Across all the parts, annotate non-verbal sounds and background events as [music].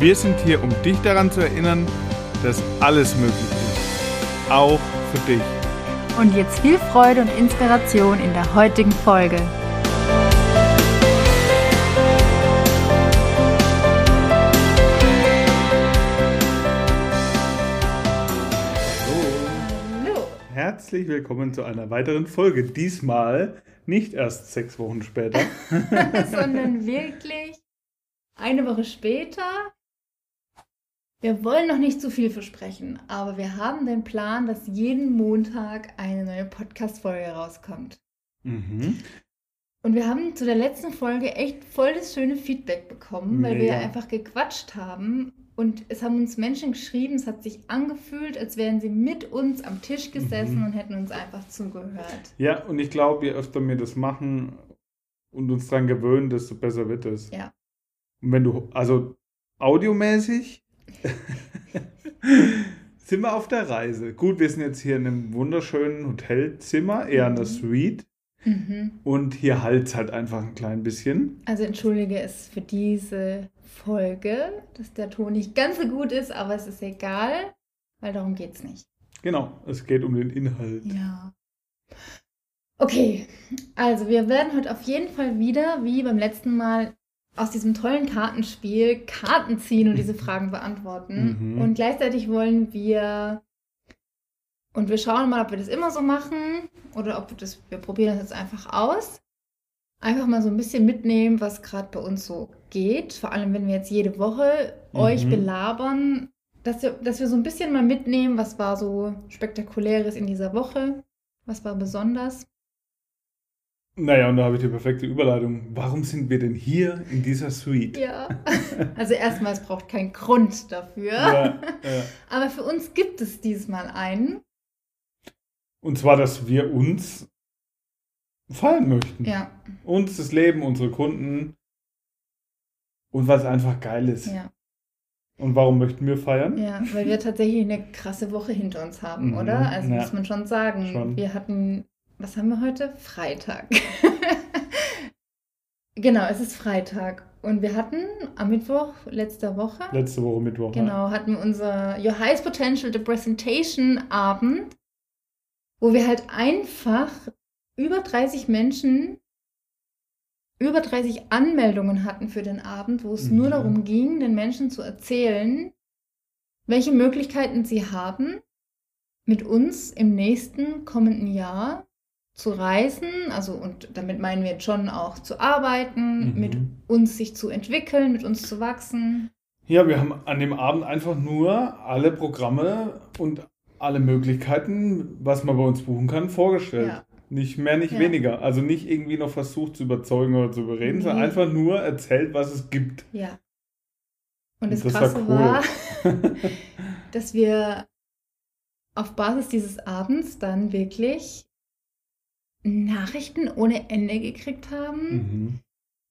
Wir sind hier, um dich daran zu erinnern, dass alles möglich ist. Auch für dich. Und jetzt viel Freude und Inspiration in der heutigen Folge. Hallo. Herzlich willkommen zu einer weiteren Folge. Diesmal nicht erst sechs Wochen später, [laughs] sondern wirklich eine Woche später wir wollen noch nicht zu viel versprechen, aber wir haben den Plan, dass jeden Montag eine neue Podcast-Folge rauskommt. Mhm. Und wir haben zu der letzten Folge echt voll das schöne Feedback bekommen, weil Mega. wir einfach gequatscht haben und es haben uns Menschen geschrieben, es hat sich angefühlt, als wären sie mit uns am Tisch gesessen mhm. und hätten uns einfach zugehört. Ja, und ich glaube, je öfter wir das machen und uns daran gewöhnen, desto besser wird es. Ja. Und wenn du, also audiomäßig [laughs] sind wir auf der Reise. Gut, wir sind jetzt hier in einem wunderschönen Hotelzimmer, eher in der mhm. Suite. Mhm. Und hier halt es halt einfach ein klein bisschen. Also entschuldige es für diese Folge, dass der Ton nicht ganz so gut ist, aber es ist egal, weil darum geht es nicht. Genau, es geht um den Inhalt. Ja. Okay, also wir werden heute auf jeden Fall wieder, wie beim letzten Mal, aus diesem tollen Kartenspiel Karten ziehen und diese [laughs] Fragen beantworten. Mhm. Und gleichzeitig wollen wir und wir schauen mal, ob wir das immer so machen oder ob wir das, wir probieren das jetzt einfach aus. Einfach mal so ein bisschen mitnehmen, was gerade bei uns so geht. Vor allem, wenn wir jetzt jede Woche mhm. euch belabern, dass wir, dass wir so ein bisschen mal mitnehmen, was war so spektakuläres in dieser Woche, was war besonders. Naja, und da habe ich die perfekte Überleitung. Warum sind wir denn hier in dieser Suite? Ja, [laughs] also erstmal, es braucht keinen Grund dafür. Ja, ja. [laughs] Aber für uns gibt es diesmal einen. Und zwar, dass wir uns fallen möchten. Ja. Uns, das Leben, unsere Kunden. Und was einfach geil ist. Ja. Und warum möchten wir feiern? Ja, weil wir tatsächlich eine krasse Woche hinter uns haben, mhm. oder? Also ja. muss man schon sagen. Schon. Wir hatten was haben wir heute? Freitag. [laughs] genau, es ist Freitag. Und wir hatten am Mittwoch letzter Woche. Letzte Woche Mittwoch. Genau, ja. hatten wir unser Your Highest Potential The Presentation Abend, wo wir halt einfach über 30 Menschen, über 30 Anmeldungen hatten für den Abend, wo es mhm. nur darum ging, den Menschen zu erzählen, welche Möglichkeiten sie haben, mit uns im nächsten kommenden Jahr zu reisen, also und damit meinen wir jetzt schon auch zu arbeiten, mhm. mit uns sich zu entwickeln, mit uns zu wachsen. Ja, wir haben an dem Abend einfach nur alle Programme und alle Möglichkeiten, was man bei uns buchen kann, vorgestellt. Ja. Nicht mehr, nicht ja. weniger. Also nicht irgendwie noch versucht zu überzeugen oder zu überreden, nee. sondern einfach nur erzählt, was es gibt. Ja. Und das, und das Krasse war, cool. war [laughs] dass wir auf Basis dieses Abends dann wirklich Nachrichten ohne Ende gekriegt haben. Mhm.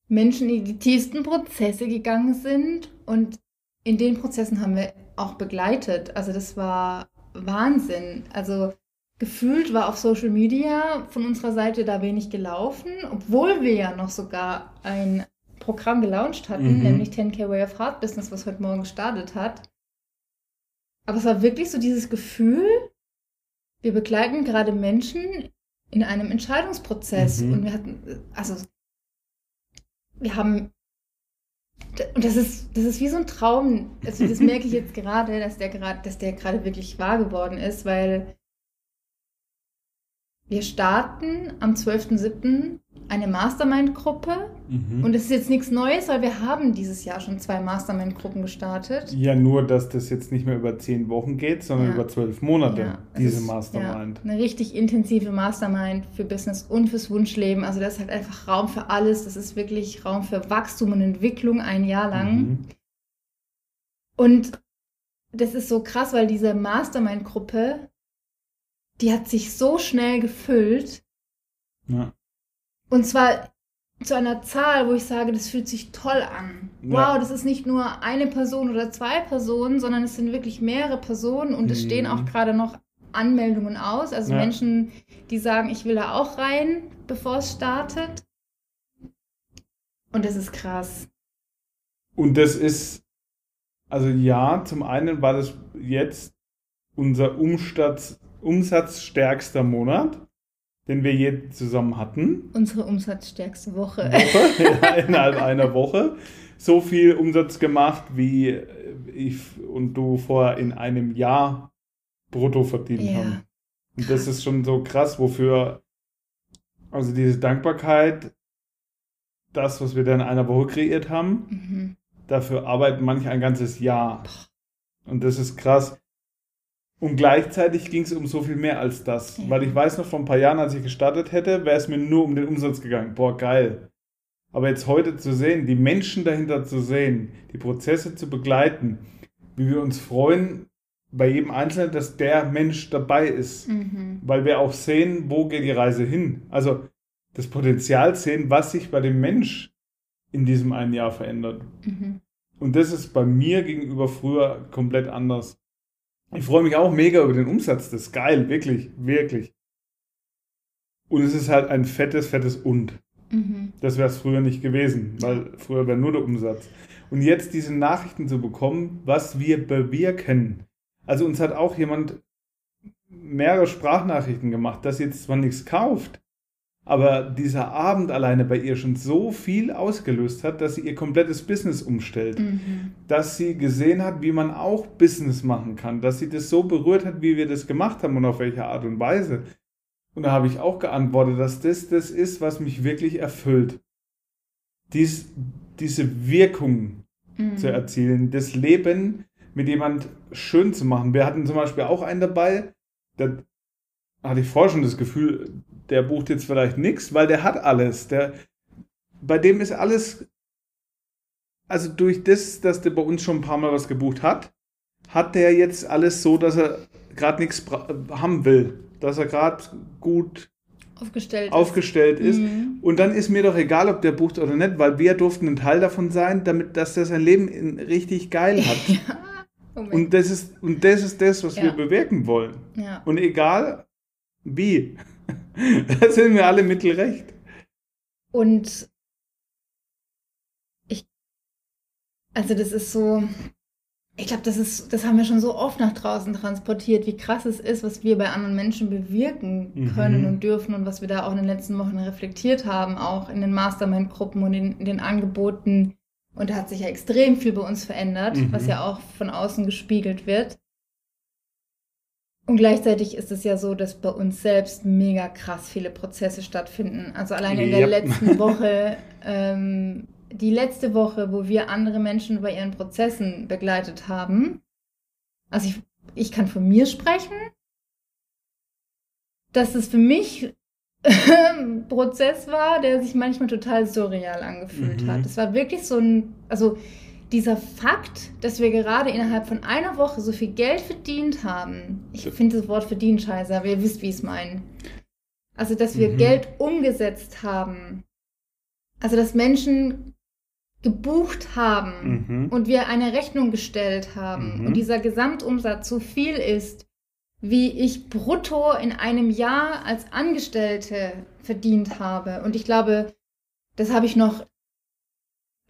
Menschen, die die tiefsten Prozesse gegangen sind und in den Prozessen haben wir auch begleitet. Also das war Wahnsinn. Also gefühlt war auf Social Media von unserer Seite da wenig gelaufen, obwohl wir ja noch sogar ein Programm gelauncht hatten, mhm. nämlich 10K Way of Heart Business, was heute Morgen gestartet hat. Aber es war wirklich so dieses Gefühl, wir begleiten gerade Menschen in einem Entscheidungsprozess. Mhm. Und wir hatten, also, wir haben, und das ist, das ist wie so ein Traum. Also, das merke ich jetzt gerade, dass der gerade, dass der gerade wirklich wahr geworden ist, weil wir starten am 12.07 eine Mastermind-Gruppe. Mhm. Und das ist jetzt nichts Neues, weil wir haben dieses Jahr schon zwei Mastermind-Gruppen gestartet. Ja, nur, dass das jetzt nicht mehr über zehn Wochen geht, sondern ja. über zwölf Monate, ja, diese ist, Mastermind. Ja, eine richtig intensive Mastermind für Business und fürs Wunschleben. Also das ist halt einfach Raum für alles. Das ist wirklich Raum für Wachstum und Entwicklung ein Jahr lang. Mhm. Und das ist so krass, weil diese Mastermind-Gruppe, die hat sich so schnell gefüllt. Ja. Und zwar zu einer Zahl, wo ich sage, das fühlt sich toll an. Ja. Wow, das ist nicht nur eine Person oder zwei Personen, sondern es sind wirklich mehrere Personen und es stehen auch mhm. gerade noch Anmeldungen aus. Also ja. Menschen, die sagen, ich will da auch rein, bevor es startet. Und das ist krass. Und das ist, also ja, zum einen war das jetzt unser Umsatz, umsatzstärkster Monat den wir je zusammen hatten. Unsere umsatzstärkste Woche. Woche ja, [laughs] innerhalb einer Woche. So viel Umsatz gemacht, wie ich und du vorher in einem Jahr brutto verdient ja. haben. Und das ist schon so krass, wofür, also diese Dankbarkeit, das, was wir da in einer Woche kreiert haben, mhm. dafür arbeiten manche ein ganzes Jahr. Und das ist krass. Und gleichzeitig ging es um so viel mehr als das. Ja. Weil ich weiß noch, vor ein paar Jahren, als ich gestartet hätte, wäre es mir nur um den Umsatz gegangen. Boah, geil. Aber jetzt heute zu sehen, die Menschen dahinter zu sehen, die Prozesse zu begleiten, wie wir uns freuen, bei jedem Einzelnen, dass der Mensch dabei ist. Mhm. Weil wir auch sehen, wo geht die Reise hin. Also das Potenzial sehen, was sich bei dem Mensch in diesem einen Jahr verändert. Mhm. Und das ist bei mir gegenüber früher komplett anders. Ich freue mich auch mega über den Umsatz. Das ist geil, wirklich, wirklich. Und es ist halt ein fettes, fettes Und. Mhm. Das wäre es früher nicht gewesen, weil früher wäre nur der Umsatz. Und jetzt diese Nachrichten zu bekommen, was wir bewirken. Also uns hat auch jemand mehrere Sprachnachrichten gemacht, dass jetzt zwar nichts kauft, aber dieser Abend alleine bei ihr schon so viel ausgelöst hat, dass sie ihr komplettes Business umstellt. Mhm. Dass sie gesehen hat, wie man auch Business machen kann. Dass sie das so berührt hat, wie wir das gemacht haben und auf welche Art und Weise. Und da habe ich auch geantwortet, dass das das ist, was mich wirklich erfüllt. Dies, diese Wirkung mhm. zu erzielen, das Leben mit jemand schön zu machen. Wir hatten zum Beispiel auch einen dabei, der hatte ich vorher schon das Gefühl, der bucht jetzt vielleicht nichts, weil der hat alles. Der, bei dem ist alles, also durch das, dass der bei uns schon ein paar Mal was gebucht hat, hat der jetzt alles so, dass er gerade nichts haben will. Dass er gerade gut aufgestellt, aufgestellt ist. ist. Mhm. Und dann ist mir doch egal, ob der bucht oder nicht, weil wir durften ein Teil davon sein, damit, dass der sein Leben richtig geil [laughs] hat. ja. Und das ist, und das ist das, was ja. wir bewirken wollen. Ja. Und egal wie. [laughs] da sind wir alle mittelrecht. Und ich, also das ist so, ich glaube, das ist, das haben wir schon so oft nach draußen transportiert, wie krass es ist, was wir bei anderen Menschen bewirken mhm. können mhm. und dürfen und was wir da auch in den letzten Wochen reflektiert haben, auch in den Mastermind-Gruppen und in, in, den Angeboten. Und da hat sich ja extrem viel bei uns verändert, mhm. was ja auch von außen gespiegelt wird. Und gleichzeitig ist es ja so, dass bei uns selbst mega krass viele Prozesse stattfinden. Also allein in der yep. letzten [laughs] Woche, ähm, die letzte Woche, wo wir andere Menschen bei ihren Prozessen begleitet haben. Also ich, ich kann von mir sprechen, dass es für mich ein [laughs] Prozess war, der sich manchmal total surreal angefühlt mhm. hat. Es war wirklich so ein, also dieser Fakt, dass wir gerade innerhalb von einer Woche so viel Geld verdient haben, ich finde das Wort verdient scheiße, aber ihr wisst, wie ich es meine. Also, dass wir mhm. Geld umgesetzt haben. Also, dass Menschen gebucht haben mhm. und wir eine Rechnung gestellt haben mhm. und dieser Gesamtumsatz so viel ist, wie ich brutto in einem Jahr als Angestellte verdient habe. Und ich glaube, das habe ich noch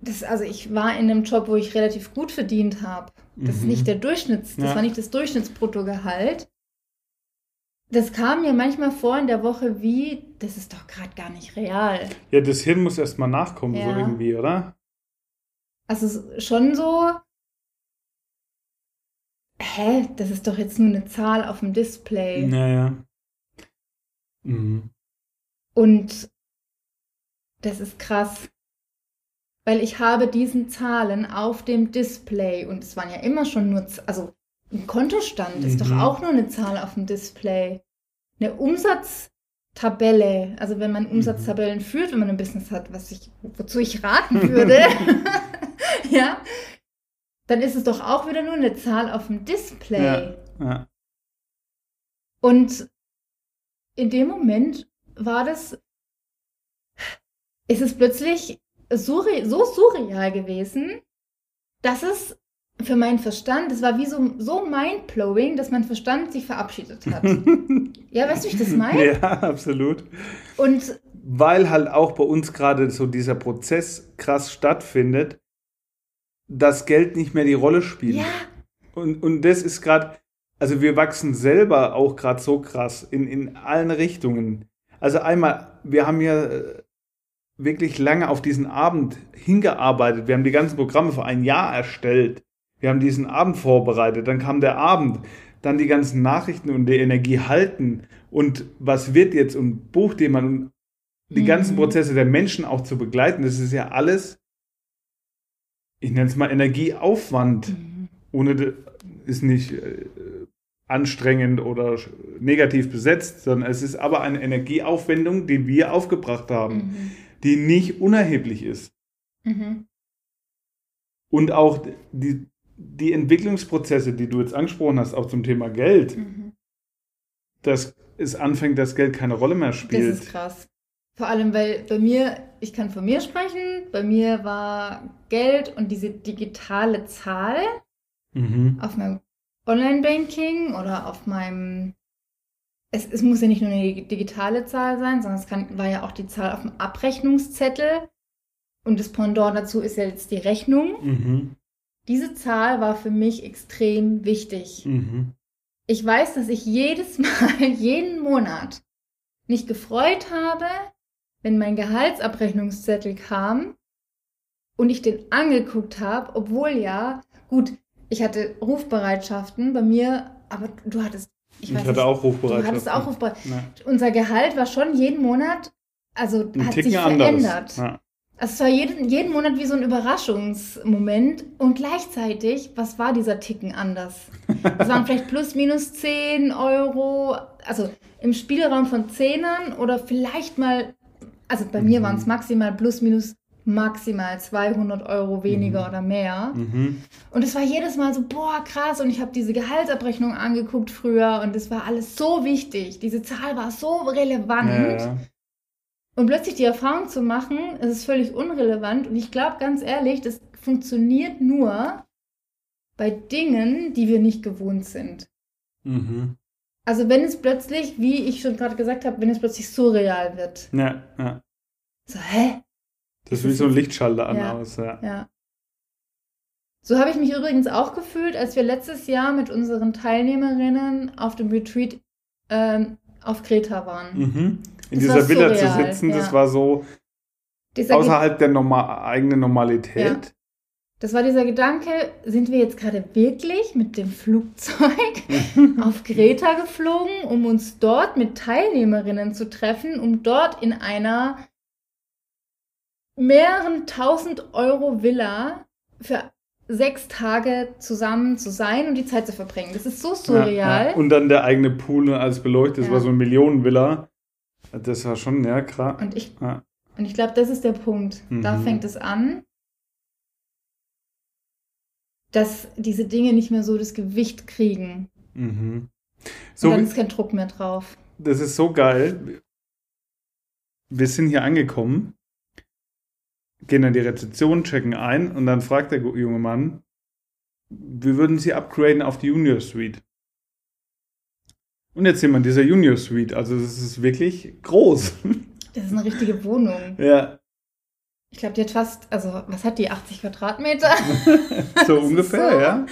das, also ich war in einem Job, wo ich relativ gut verdient habe. Das mhm. ist nicht der Durchschnitts, das ja. war nicht das Durchschnittsbruttogehalt. Das kam mir manchmal vor in der Woche wie, das ist doch gerade gar nicht real. Ja, das Hirn muss erstmal nachkommen, ja. so irgendwie, oder? Also schon so, hä, das ist doch jetzt nur eine Zahl auf dem Display. Naja. Mhm. Und das ist krass weil ich habe diesen Zahlen auf dem Display und es waren ja immer schon nur, also ein Kontostand mhm. ist doch mhm. auch nur eine Zahl auf dem Display. Eine Umsatztabelle, also wenn man mhm. Umsatztabellen führt, wenn man ein Business hat, was ich, wozu ich raten [laughs] würde, [laughs] ja, dann ist es doch auch wieder nur eine Zahl auf dem Display. Ja, ja. Und in dem Moment war das, ist es plötzlich surre so surreal gewesen, dass es für meinen Verstand, das war wie so, so mindblowing, dass mein Verstand sich verabschiedet hat. [laughs] ja, weißt du, wie ich das meine? Ja, absolut. Und weil halt auch bei uns gerade so dieser Prozess krass stattfindet, dass Geld nicht mehr die Rolle spielt. Ja. Und, und das ist gerade, also wir wachsen selber auch gerade so krass in, in allen Richtungen. Also einmal, wir haben ja äh, wirklich lange auf diesen Abend hingearbeitet. Wir haben die ganzen Programme für ein Jahr erstellt. Wir haben diesen Abend vorbereitet. Dann kam der Abend. Dann die ganzen Nachrichten und die Energie halten. Und was wird jetzt und Buchthema und die mhm. ganzen Prozesse der Menschen auch zu begleiten. Das ist ja alles, ich nenne es mal Energieaufwand. Mhm. Ohne, ist nicht äh, anstrengend oder negativ besetzt, sondern es ist aber eine Energieaufwendung, die wir aufgebracht haben. Mhm die nicht unerheblich ist. Mhm. Und auch die, die Entwicklungsprozesse, die du jetzt angesprochen hast, auch zum Thema Geld, mhm. dass es anfängt, dass Geld keine Rolle mehr spielt. Das ist krass. Vor allem, weil bei mir, ich kann von mir sprechen, bei mir war Geld und diese digitale Zahl mhm. auf meinem Online-Banking oder auf meinem es, es muss ja nicht nur eine digitale Zahl sein, sondern es kann, war ja auch die Zahl auf dem Abrechnungszettel. Und das Pendant dazu ist ja jetzt die Rechnung. Mhm. Diese Zahl war für mich extrem wichtig. Mhm. Ich weiß, dass ich jedes Mal, [laughs] jeden Monat mich gefreut habe, wenn mein Gehaltsabrechnungszettel kam und ich den angeguckt habe, obwohl ja, gut, ich hatte Rufbereitschaften bei mir, aber du hattest ich, ich hatte nicht, auch Rufbereitschaft. Du hattest auch Rufbereitschaft. Unser Gehalt war schon jeden Monat, also ein hat Ticken sich verändert. Ja. Also es war jeden, jeden Monat wie so ein Überraschungsmoment und gleichzeitig, was war dieser Ticken anders? Es waren vielleicht [laughs] plus minus 10 Euro, also im Spielraum von Zehnern oder vielleicht mal, also bei mhm. mir waren es maximal plus minus maximal 200 Euro weniger mhm. oder mehr. Mhm. Und es war jedes Mal so, boah, krass. Und ich habe diese Gehaltsabrechnung angeguckt früher und es war alles so wichtig. Diese Zahl war so relevant. Ja. Und plötzlich die Erfahrung zu machen, es ist völlig unrelevant. Und ich glaube ganz ehrlich, das funktioniert nur bei Dingen, die wir nicht gewohnt sind. Mhm. Also wenn es plötzlich, wie ich schon gerade gesagt habe, wenn es plötzlich surreal wird. Ja, ja. So, hä? Das ist wie so ein Lichtschalter an ja, aus, ja. ja. So habe ich mich übrigens auch gefühlt, als wir letztes Jahr mit unseren Teilnehmerinnen auf dem Retreat ähm, auf Kreta waren. Mhm. In das dieser Villa zu sitzen, ja. das war so dieser außerhalb der Norma eigenen Normalität. Ja. Das war dieser Gedanke, sind wir jetzt gerade wirklich mit dem Flugzeug [laughs] auf Kreta geflogen, um uns dort mit Teilnehmerinnen zu treffen, um dort in einer mehreren tausend Euro Villa für sechs Tage zusammen zu sein und die Zeit zu verbringen. Das ist so surreal. Ja, ja. Und dann der eigene Pool als beleuchtet. Das ja. war so eine Millionenvilla. Das war schon, ja, klar. Und ich, und ich glaube, das ist der Punkt. Mhm. Da fängt es an, dass diese Dinge nicht mehr so das Gewicht kriegen. Mhm. So, und dann ist kein Druck mehr drauf. Das ist so geil. Wir sind hier angekommen gehen an die Rezeption, checken ein und dann fragt der junge Mann, wir würden Sie upgraden auf die Junior Suite. Und jetzt wir in dieser Junior Suite, also das ist wirklich groß. [laughs] Das ist eine richtige Wohnung. Ja. Ich glaube, die hat fast, also was hat die, 80 Quadratmeter? [laughs] so ungefähr, so. ja.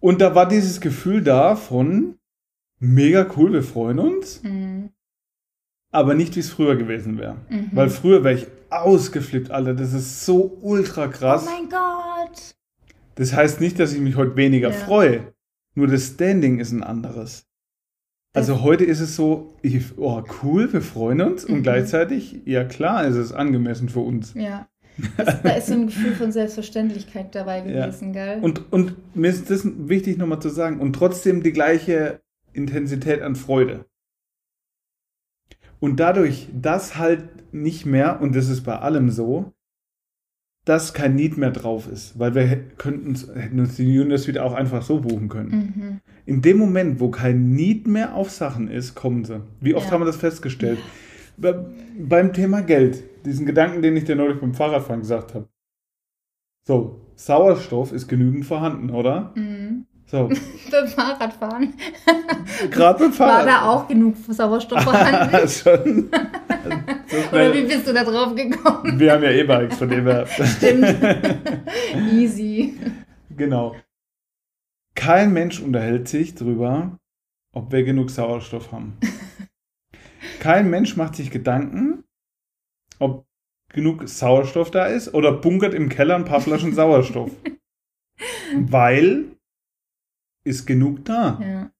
Und da war dieses Gefühl da von mega cool, wir freuen uns. Mhm. Aber nicht, wie es früher gewesen wäre. Mhm. Weil früher wäre ich ausgeflippt, Alter. Das ist so ultra krass. Oh mein Gott. Das heißt nicht, dass ich mich heute weniger ja. freue. Nur das Standing ist ein anderes. Also heute ist es so, ich, oh cool, wir freuen uns mhm. und gleichzeitig, ja klar, ist es angemessen für uns. Ja. Das, da ist so ein Gefühl von Selbstverständlichkeit dabei gewesen, ja. gell? Und, und mir ist das wichtig nochmal zu sagen. Und trotzdem die gleiche Intensität an Freude. Und dadurch, dass halt nicht mehr, und das ist bei allem so, dass kein Need mehr drauf ist, weil wir könnten hätten uns die wieder auch einfach so buchen können. Mhm. In dem Moment, wo kein Need mehr auf Sachen ist, kommen sie. Wie oft ja. haben wir das festgestellt? Ja. Be beim Thema Geld, diesen Gedanken, den ich dir neulich beim Fahrradfahren gesagt habe. So, Sauerstoff ist genügend vorhanden, oder? Mhm. So. [laughs] beim Fahrradfahren. Gerade beim Fahrrad. War da auch genug Sauerstoff vorhanden? [laughs] Schon. [laughs] So Oder wie bist du da drauf gekommen? Wir haben ja E-Bikes, von dem her. Stimmt. Easy. Genau. Kein Mensch unterhält sich darüber, ob wir genug Sauerstoff haben. Kein Mensch macht sich Gedanken, ob genug Sauerstoff da ist oder bunkert im Keller ein paar Flaschen Sauerstoff. Weil ist genug da. Ja.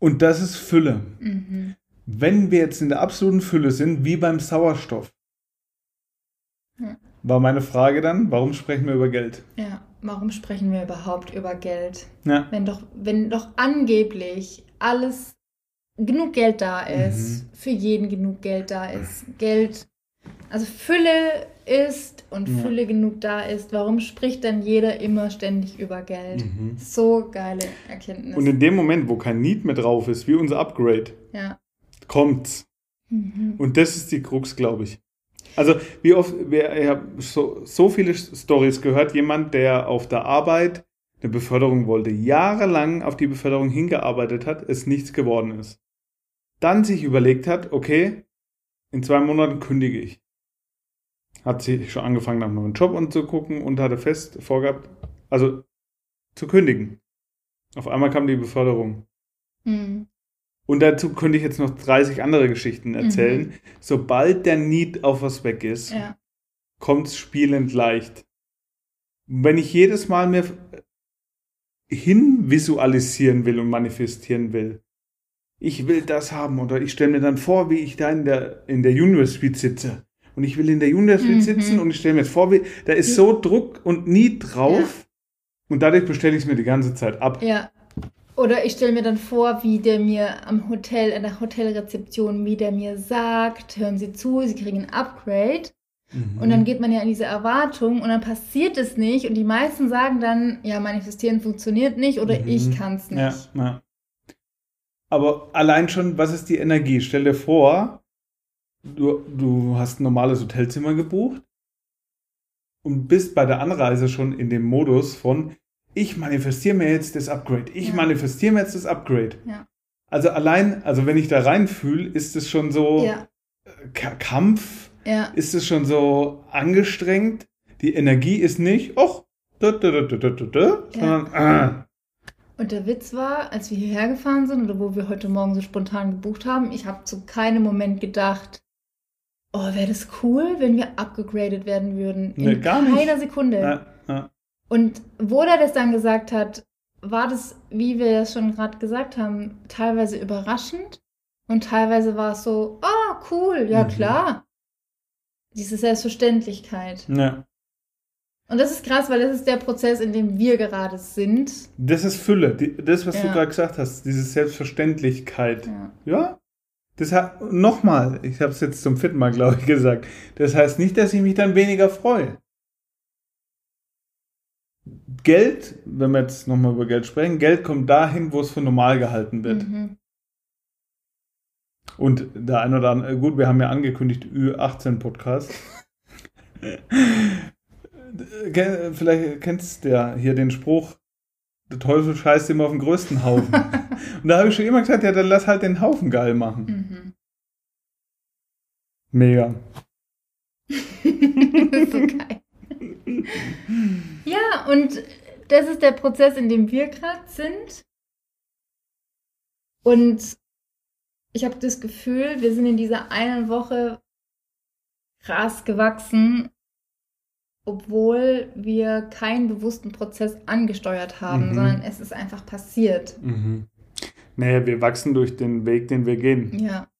Und das ist Fülle. Mhm. Wenn wir jetzt in der absoluten Fülle sind, wie beim Sauerstoff, ja. war meine Frage dann, warum sprechen wir über Geld? Ja, warum sprechen wir überhaupt über Geld? Ja. Wenn doch, wenn doch angeblich alles genug Geld da ist, mhm. für jeden genug Geld da ist, Geld also Fülle ist und ja. Fülle genug da ist, warum spricht dann jeder immer ständig über Geld? Mhm. So geile Erkenntnis. Und in dem Moment, wo kein Need mehr drauf ist, wie unser Upgrade, ja. kommt's. Mhm. Und das ist die Krux, glaube ich. Also, wie oft, ich habe so, so viele Stories gehört, jemand, der auf der Arbeit eine Beförderung wollte, jahrelang auf die Beförderung hingearbeitet hat, es nichts geworden ist. Dann sich überlegt hat, okay, in zwei Monaten kündige ich hat sie schon angefangen, nach einem neuen Job anzugucken und hatte fest vorgehabt, also zu kündigen. Auf einmal kam die Beförderung. Mhm. Und dazu könnte ich jetzt noch 30 andere Geschichten erzählen. Mhm. Sobald der Need auf was weg ist, ja. kommt es spielend leicht. Wenn ich jedes Mal mir hinvisualisieren will und manifestieren will, ich will das haben oder ich stelle mir dann vor, wie ich da in der, in der University sitze und ich will in der Junior Suite mhm. sitzen und ich stelle mir jetzt vor, wie, da ist so Druck und nie drauf ja. und dadurch bestelle ich es mir die ganze Zeit ab. Ja. Oder ich stelle mir dann vor, wie der mir am Hotel, in der Hotelrezeption, wie der mir sagt, hören Sie zu, Sie kriegen ein Upgrade. Mhm. Und dann geht man ja in diese Erwartung und dann passiert es nicht. Und die meisten sagen dann, ja, manifestieren funktioniert nicht oder mhm. ich kann es nicht. Ja, ja. Aber allein schon, was ist die Energie? Stell dir vor, du, du hast ein normales Hotelzimmer gebucht und bist bei der Anreise schon in dem Modus von, ich manifestiere mir jetzt das Upgrade, ich ja. manifestiere mir jetzt das Upgrade. Ja. Also allein, also wenn ich da reinfühle, ist es schon so ja. Kampf, ist es schon so angestrengt. Die Energie ist nicht, och, da, da, da, da, da, da, sondern, ah. Und der Witz war, als wir hierher gefahren sind oder wo wir heute Morgen so spontan gebucht haben, ich habe zu keinem Moment gedacht, oh, wäre das cool, wenn wir abgegradet werden würden. In nee, gar keiner nicht. Sekunde. Ja, ja. Und wo der das dann gesagt hat, war das, wie wir das schon gerade gesagt haben, teilweise überraschend und teilweise war es so, ah, oh, cool, ja mhm. klar. Diese Selbstverständlichkeit. Ja. Und das ist krass, weil das ist der Prozess, in dem wir gerade sind. Das ist Fülle. das, was ja. du gerade gesagt hast, diese Selbstverständlichkeit. Ja. ja? Das hat, nochmal, ich habe es jetzt zum vierten Mal, glaube ich, gesagt. Das heißt nicht, dass ich mich dann weniger freue. Geld, wenn wir jetzt nochmal über Geld sprechen, Geld kommt dahin, wo es für normal gehalten wird. Mhm. Und der eine oder andere, gut, wir haben ja angekündigt, Ü18-Podcast. [laughs] Vielleicht kennst du ja hier den Spruch, der Teufel scheißt immer auf den größten Haufen. [laughs] Und da habe ich schon immer gesagt, ja, dann lass halt den Haufen geil machen. Mhm. Mega. [laughs] so geil. ja, und das ist der Prozess, in dem wir gerade sind. Und ich habe das Gefühl, wir sind in dieser einen Woche krass gewachsen obwohl wir keinen bewussten Prozess angesteuert haben, mhm. sondern es ist einfach passiert. Mhm. Naja, wir wachsen durch den Weg, den wir gehen. Ja.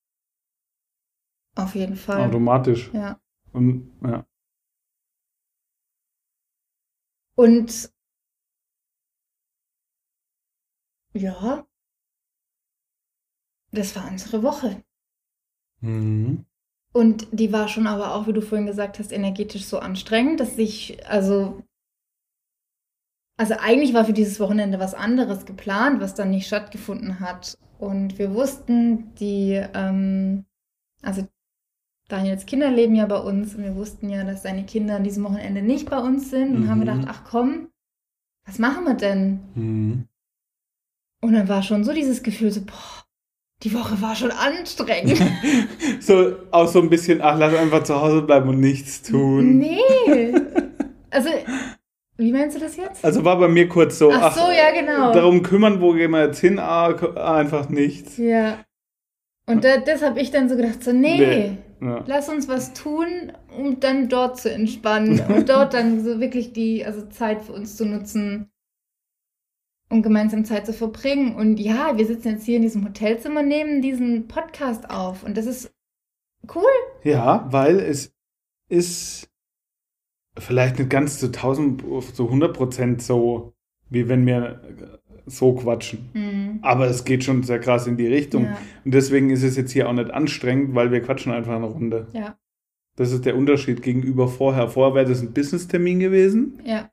Auf jeden Fall. Automatisch. Ja. Und, ja. Und ja, das war unsere Woche. Mhm. Und die war schon aber auch, wie du vorhin gesagt hast, energetisch so anstrengend, dass ich, also, also eigentlich war für dieses Wochenende was anderes geplant, was dann nicht stattgefunden hat. Und wir wussten, die, ähm, also Daniels Kinder leben ja bei uns und wir wussten ja, dass seine Kinder an diesem Wochenende nicht bei uns sind und mhm. haben gedacht, ach komm, was machen wir denn? Mhm. Und dann war schon so dieses Gefühl, so, boah, die Woche war schon anstrengend. [laughs] so auch so ein bisschen, ach, lass einfach zu Hause bleiben und nichts tun. Nee. [laughs] Also, wie meinst du das jetzt? Also war bei mir kurz so, ach, ach so, ja, genau. Darum kümmern, wo gehen wir jetzt hin? Ah, einfach nichts. Ja. Und da, das habe ich dann so gedacht, so, nee, nee. Ja. lass uns was tun, um dann dort zu entspannen und dort dann so wirklich die, also Zeit für uns zu nutzen um gemeinsam Zeit zu verbringen. Und ja, wir sitzen jetzt hier in diesem Hotelzimmer, nehmen diesen Podcast auf und das ist cool. Ja, weil es ist vielleicht nicht ganz zu 1000, zu 100 Prozent so, wie wenn wir so quatschen. Mhm. Aber es geht schon sehr krass in die Richtung. Ja. Und deswegen ist es jetzt hier auch nicht anstrengend, weil wir quatschen einfach eine Runde. Ja. Das ist der Unterschied gegenüber vorher. Vorher wäre das ein Business-Termin gewesen. Ja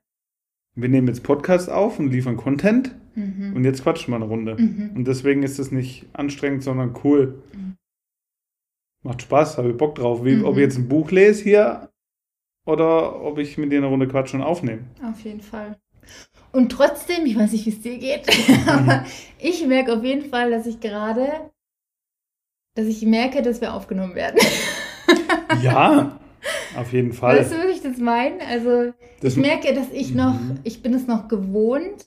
wir nehmen jetzt Podcast auf und liefern Content mhm. und jetzt quatschen wir eine Runde. Mhm. Und deswegen ist es nicht anstrengend, sondern cool. Mhm. Macht Spaß, habe ich Bock drauf. Wie, ob ich jetzt ein Buch lese hier oder ob ich mit dir eine Runde quatschen und aufnehme. Auf jeden Fall. Und trotzdem, ich weiß nicht, wie es dir geht, [laughs] aber ich merke auf jeden Fall, dass ich gerade, dass ich merke, dass wir aufgenommen werden. ja, [laughs] auf jeden Fall. Weißt du, was ich das meine? Also, das ich merke, dass ich noch, mhm. ich bin es noch gewohnt,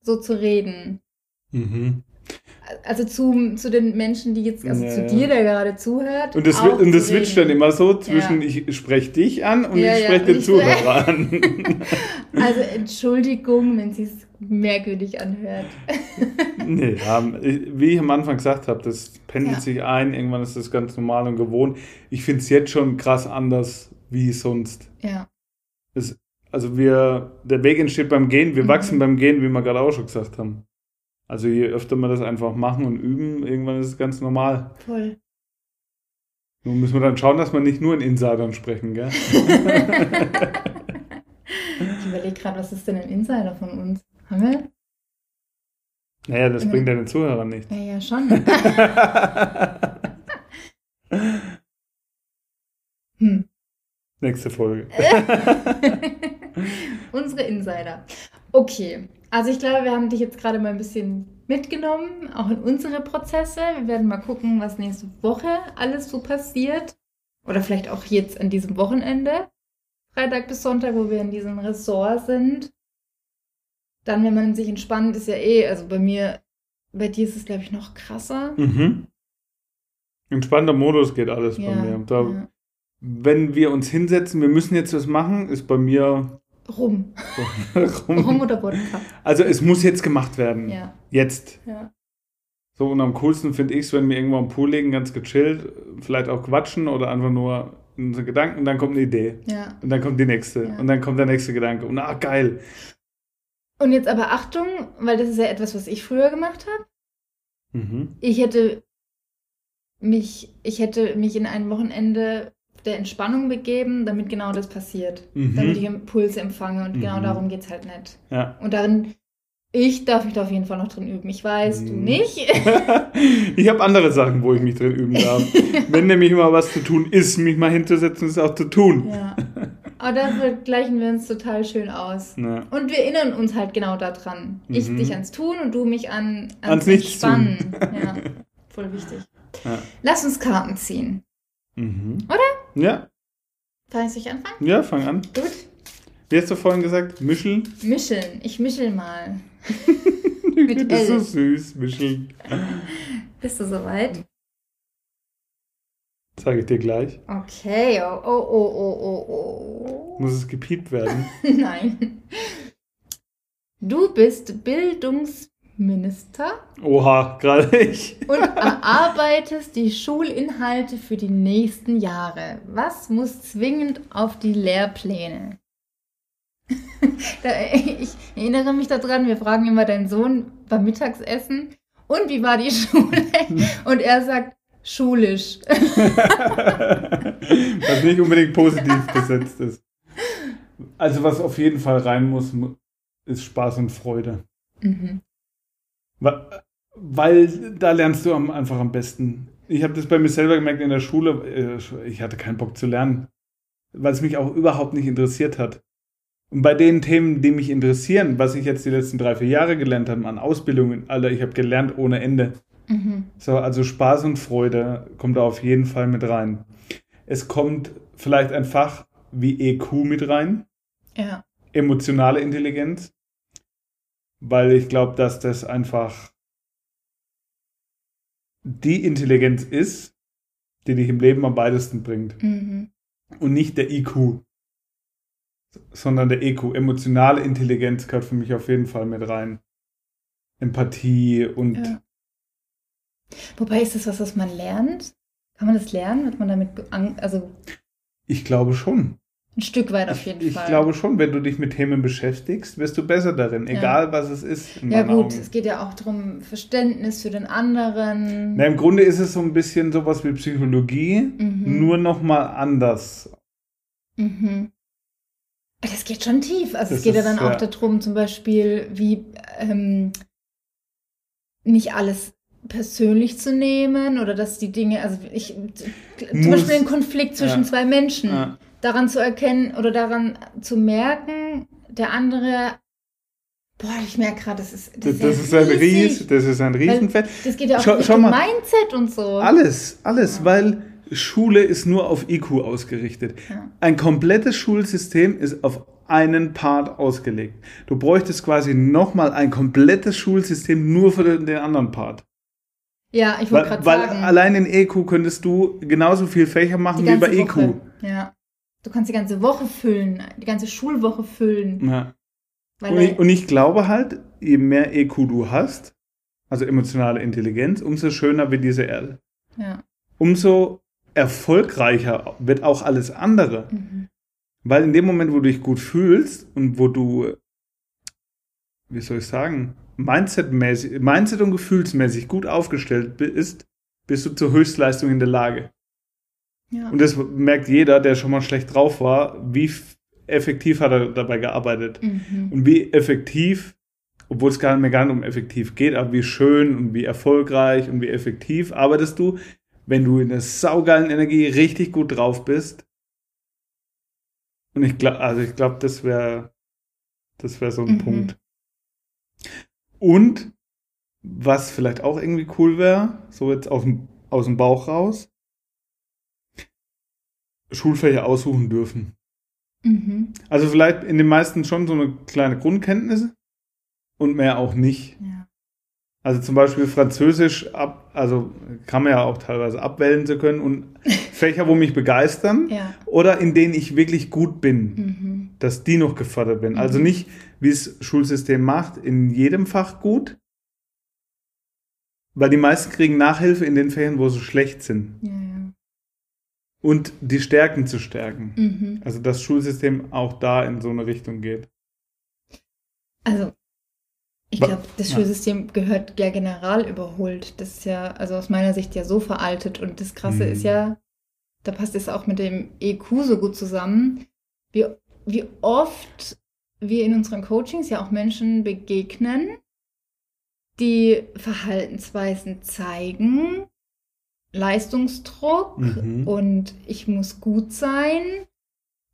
so zu reden. Mhm. Also zu, zu den Menschen, die jetzt, also ja, zu dir, der gerade zuhört. Und das, und das switcht dann immer so zwischen, ja. ich spreche dich an und ja, ich spreche den Zuhörer an. [laughs] Also Entschuldigung, wenn sie es merkwürdig anhört. nee, ja, wie ich am Anfang gesagt habe, das pendelt sich ein, irgendwann ist das ganz normal und gewohnt. Ich finde es jetzt schon krass anders wie sonst. Ja. Es, also wir, der Weg entsteht beim Gehen, wir mhm. wachsen beim Gehen, wie wir gerade auch schon gesagt haben. Also je öfter wir das einfach machen und üben, irgendwann ist es ganz normal. Voll. Nun müssen wir dann schauen, dass wir nicht nur in Insidern sprechen, gell? ich überlege gerade, was ist denn ein Insider von uns? Haben wir? Naja, das bringt deine Zuhörer nicht. Naja, schon. [laughs] hm. Nächste Folge. [laughs] [laughs] Unsere Insider. Okay, also ich glaube, wir haben dich jetzt gerade mal ein bisschen mitgenommen, auch in unsere Prozesse. Wir werden mal gucken, was nächste Woche alles so passiert. Oder vielleicht auch jetzt an diesem Wochenende. Freitag bis Sonntag, wo wir in diesem Ressort sind. Dann, wenn man sich entspannt, ist ja eh, also bei mir, bei dir ist es, glaube ich, noch krasser. Mhm. Entspannter Modus geht alles ja, bei mir. Da, ja. Wenn wir uns hinsetzen, wir müssen jetzt was machen, ist bei mir Rum. [laughs] Rum. Rum oder Wodka. Also es muss jetzt gemacht werden. Ja. Jetzt. Ja. So, und am coolsten finde ich es, wenn wir irgendwo am Pool liegen, ganz gechillt, vielleicht auch quatschen oder einfach nur unsere Gedanken, dann kommt eine Idee. Ja. Und dann kommt die nächste. Ja. Und dann kommt der nächste Gedanke. Und ah, geil. Und jetzt aber Achtung, weil das ist ja etwas, was ich früher gemacht habe. Mhm. Ich hätte mich, ich hätte mich in ein Wochenende der Entspannung begeben, damit genau das passiert. Mhm. Damit ich Impulse empfange und genau mhm. genau darum geht es halt nicht. Ja. Und darin, ich darf mich da auf jeden Fall noch drin üben. Ich weiß, mhm. du nicht. [laughs] ich habe andere Sachen, wo ich mich drin üben darf. [laughs] Wenn nämlich immer was zu tun ist, mich mal hinzusetzen, ist auch zu tun. Ja. Aber dafür gleichen wir uns total schön aus. Ja. Und wir erinnern uns halt genau daran. Ich mhm. dich ans Tun und du mich an, ans, ans Entspannen. [laughs] Ja, voll wichtig. Lass uns Karten ziehen. Mhm. Oder? Ja. Kann ich sich anfangen? Ja, fang an. Gut. Wie hast du vorhin gesagt? Mischeln? Mischeln. Ich mischel mal. [laughs] Mit das ist so süß, mischeln. Bist du soweit? Sage ich dir gleich. Okay. Oh, oh, oh, oh, oh, oh. Muss es gepiept werden? [laughs] Nein. Du bist Bildungs Minister. Oha, gerade ich. und erarbeitest die Schulinhalte für die nächsten Jahre. Was muss zwingend auf die Lehrpläne? [laughs] ich erinnere mich daran, wir fragen immer deinen Sohn beim Mittagsessen, und wie war die Schule? Und er sagt, schulisch. [laughs] was nicht unbedingt positiv besetzt ist. Also was auf jeden Fall rein muss, ist Spaß und Freude. Mhm. Weil da lernst du einfach am besten. Ich habe das bei mir selber gemerkt in der Schule. Äh, ich hatte keinen Bock zu lernen, weil es mich auch überhaupt nicht interessiert hat. Und bei den Themen, die mich interessieren, was ich jetzt die letzten drei, vier Jahre gelernt habe an Ausbildungen, Alter, ich habe gelernt ohne Ende. Mhm. So, also Spaß und Freude kommt da auf jeden Fall mit rein. Es kommt vielleicht ein Fach wie EQ mit rein. Ja. Emotionale Intelligenz. Weil ich glaube, dass das einfach die Intelligenz ist, die dich im Leben am weitesten bringt. Mhm. Und nicht der IQ, sondern der EQ. Emotionale Intelligenz gehört für mich auf jeden Fall mit rein. Empathie und. Ja. Wobei ist das was, was man lernt? Kann man das lernen? Wird man damit. Also ich glaube schon. Ein Stück weit auf jeden ich, Fall. Ich glaube schon, wenn du dich mit Themen beschäftigst, wirst du besser darin, egal ja. was es ist. ja gut, Augen. es geht ja auch darum, Verständnis für den anderen. Na, Im Grunde ist es so ein bisschen sowas wie Psychologie, mhm. nur nochmal anders. Mhm. Das geht schon tief. Also das es geht ist, ja dann auch ja. darum, zum Beispiel, wie ähm, nicht alles persönlich zu nehmen oder dass die Dinge, also ich, zum Muss, Beispiel ein Konflikt zwischen ja. zwei Menschen, ja. Daran zu erkennen oder daran zu merken, der andere, boah, ich merke gerade, das ist das, das, ist, ein Ries, das ist ein Riesenfeld. Das geht ja auch schau mal, Mindset und so. Alles, alles, ja. weil Schule ist nur auf IQ ausgerichtet. Ein komplettes Schulsystem ist auf einen Part ausgelegt. Du bräuchtest quasi nochmal ein komplettes Schulsystem nur für den, den anderen Part. Ja, ich wollte gerade sagen. Weil allein in EQ könntest du genauso viel Fächer machen wie bei EQ. Woche. Ja. Du kannst die ganze Woche füllen, die ganze Schulwoche füllen. Ja. Und ich, und ich glaube halt, je mehr EQ du hast, also emotionale Intelligenz, umso schöner wird diese Erde. Ja. Umso erfolgreicher wird auch alles andere. Mhm. Weil in dem Moment, wo du dich gut fühlst und wo du, wie soll ich sagen, Mindset-mäßig, Mindset und gefühlsmäßig gut aufgestellt bist, bist du zur Höchstleistung in der Lage. Ja. Und das merkt jeder, der schon mal schlecht drauf war, wie effektiv hat er dabei gearbeitet. Mhm. Und wie effektiv, obwohl es gar nicht mehr gar nicht um effektiv geht, aber wie schön und wie erfolgreich und wie effektiv arbeitest du, wenn du in der saugeilen Energie richtig gut drauf bist. Und ich glaube, also ich glaube, das wäre, das wäre so ein mhm. Punkt. Und was vielleicht auch irgendwie cool wäre, so jetzt aus dem, aus dem Bauch raus, Schulfächer aussuchen dürfen. Mhm. Also vielleicht in den meisten schon so eine kleine Grundkenntnis und mehr auch nicht. Ja. Also zum Beispiel Französisch ab, also kann man ja auch teilweise abwählen zu können und [laughs] Fächer, wo mich begeistern ja. oder in denen ich wirklich gut bin, mhm. dass die noch gefördert werden. Also mhm. Also nicht, wie es Schulsystem macht, in jedem Fach gut, weil die meisten kriegen Nachhilfe in den Fächern, wo sie schlecht sind. Ja, ja. Und die Stärken zu stärken. Mhm. Also das Schulsystem auch da in so eine Richtung geht. Also ich glaube, das Schulsystem ja. gehört ja general überholt. Das ist ja, also aus meiner Sicht ja so veraltet. Und das Krasse mhm. ist ja, da passt es auch mit dem EQ so gut zusammen, wie, wie oft wir in unseren Coachings ja auch Menschen begegnen, die Verhaltensweisen zeigen, Leistungsdruck mhm. und ich muss gut sein.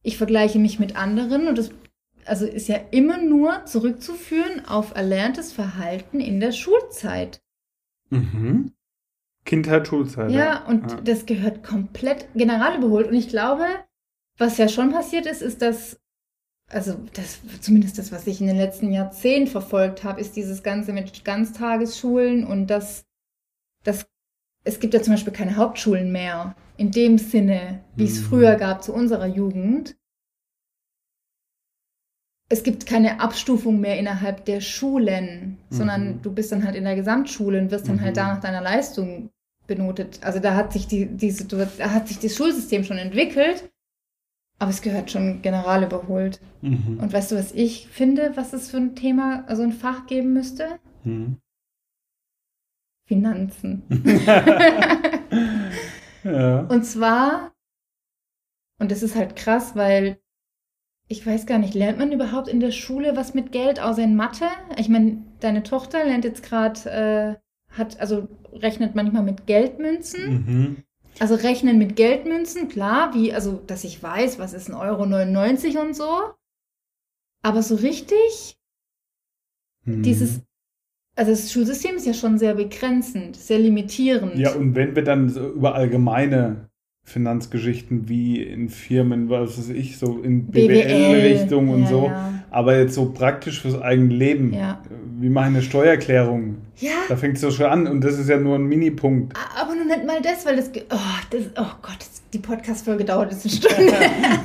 Ich vergleiche mich mit anderen und das also ist ja immer nur zurückzuführen auf erlerntes Verhalten in der Schulzeit. Mhm. Kindheit, Schulzeit. Ja, und ja. das gehört komplett general überholt. Und ich glaube, was ja schon passiert ist, ist, dass, also das, zumindest das, was ich in den letzten Jahrzehnten verfolgt habe, ist dieses Ganze mit Ganztagesschulen und das, das, es gibt ja zum Beispiel keine Hauptschulen mehr. In dem Sinne, wie es mhm. früher gab zu unserer Jugend es gibt keine Abstufung mehr innerhalb der Schulen, mhm. sondern du bist dann halt in der Gesamtschule und wirst dann halt mhm. halt da nach deiner Leistung benotet. Also da hat sich die, diese, da hat sich das Schulsystem schon entwickelt, aber es gehört schon general überholt. Mhm. Und weißt du, was ich finde, was es für ein Thema, also ein Fach geben müsste? Mhm. Finanzen. [laughs] ja. Und zwar, und das ist halt krass, weil ich weiß gar nicht, lernt man überhaupt in der Schule was mit Geld außer in Mathe? Ich meine, deine Tochter lernt jetzt gerade, äh, hat, also rechnet manchmal mit Geldmünzen. Mhm. Also rechnen mit Geldmünzen, klar, wie, also, dass ich weiß, was ist ein Euro 99 und so. Aber so richtig, mhm. dieses, also das Schulsystem ist ja schon sehr begrenzend, sehr limitierend. Ja, und wenn wir dann so über allgemeine Finanzgeschichten wie in Firmen, was weiß ich, so in BWL-Richtung und ja, so. Ja. Aber jetzt so praktisch fürs eigene Leben. Ja. Wie mache ich eine Steuererklärung? Ja. Da fängt es so schon an und das ist ja nur ein Minipunkt. Aber nur nicht mal das, weil das. Oh, das, oh Gott, das, die Podcast-Folge dauert jetzt eine Stunde.